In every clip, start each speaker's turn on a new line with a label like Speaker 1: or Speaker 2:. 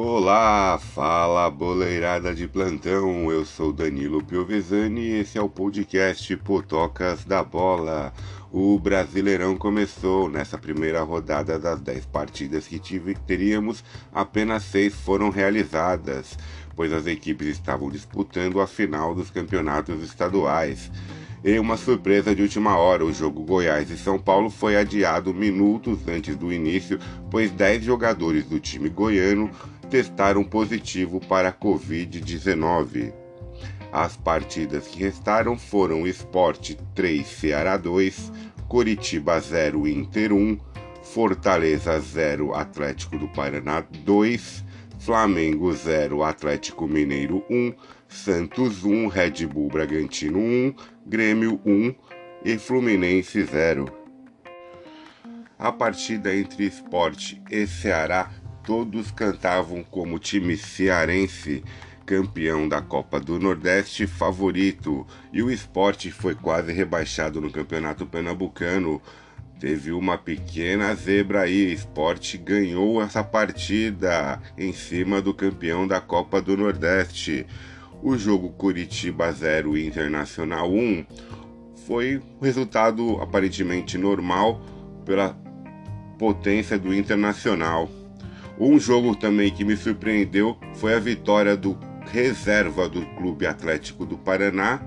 Speaker 1: Olá, fala boleirada de plantão. Eu sou Danilo Piovesani e esse é o podcast Potocas da Bola. O Brasileirão começou nessa primeira rodada das 10 partidas que tive, teríamos, apenas 6 foram realizadas, pois as equipes estavam disputando a final dos campeonatos estaduais. E uma surpresa de última hora, o jogo Goiás e São Paulo foi adiado minutos antes do início, pois 10 jogadores do time goiano testaram positivo para a Covid-19. As partidas que restaram foram Esporte 3, Ceará 2, Coritiba 0, Inter 1, Fortaleza 0, Atlético do Paraná 2, Flamengo 0, Atlético Mineiro 1, Santos 1, Red Bull Bragantino 1, Grêmio 1 e Fluminense 0. A partida entre Esporte e Ceará, todos cantavam como time cearense campeão da Copa do Nordeste favorito, e o esporte foi quase rebaixado no Campeonato Pernambucano Teve uma pequena zebra aí. Esporte ganhou essa partida em cima do campeão da Copa do Nordeste. O jogo Curitiba 0 Internacional 1 foi um resultado aparentemente normal pela potência do Internacional. Um jogo também que me surpreendeu foi a vitória do reserva do Clube Atlético do Paraná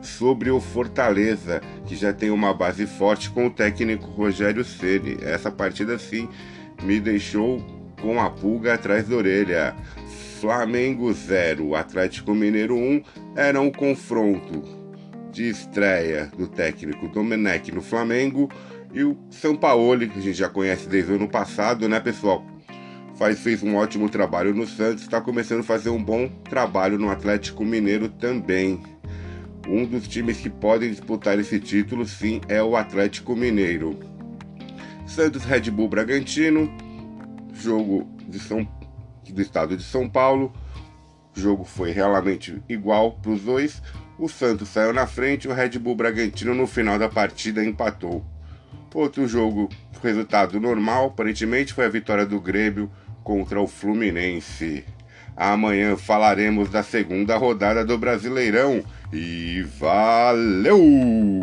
Speaker 1: sobre o Fortaleza, que já tem uma base forte com o técnico Rogério Ceni. Essa partida sim me deixou com a pulga atrás da orelha. Flamengo 0, Atlético Mineiro 1 era um confronto de estreia do técnico Domenech no Flamengo e o São Paulo, que a gente já conhece desde o ano passado, né, pessoal? Faz, fez um ótimo trabalho no Santos, está começando a fazer um bom trabalho no Atlético Mineiro também. Um dos times que podem disputar esse título, sim, é o Atlético Mineiro. Santos Red Bull Bragantino, jogo São, do estado de São Paulo. O jogo foi realmente igual para os dois. O Santos saiu na frente, o Red Bull Bragantino no final da partida empatou. Outro jogo, resultado normal, aparentemente foi a vitória do Grêmio contra o Fluminense. Amanhã falaremos da segunda rodada do Brasileirão e valeu!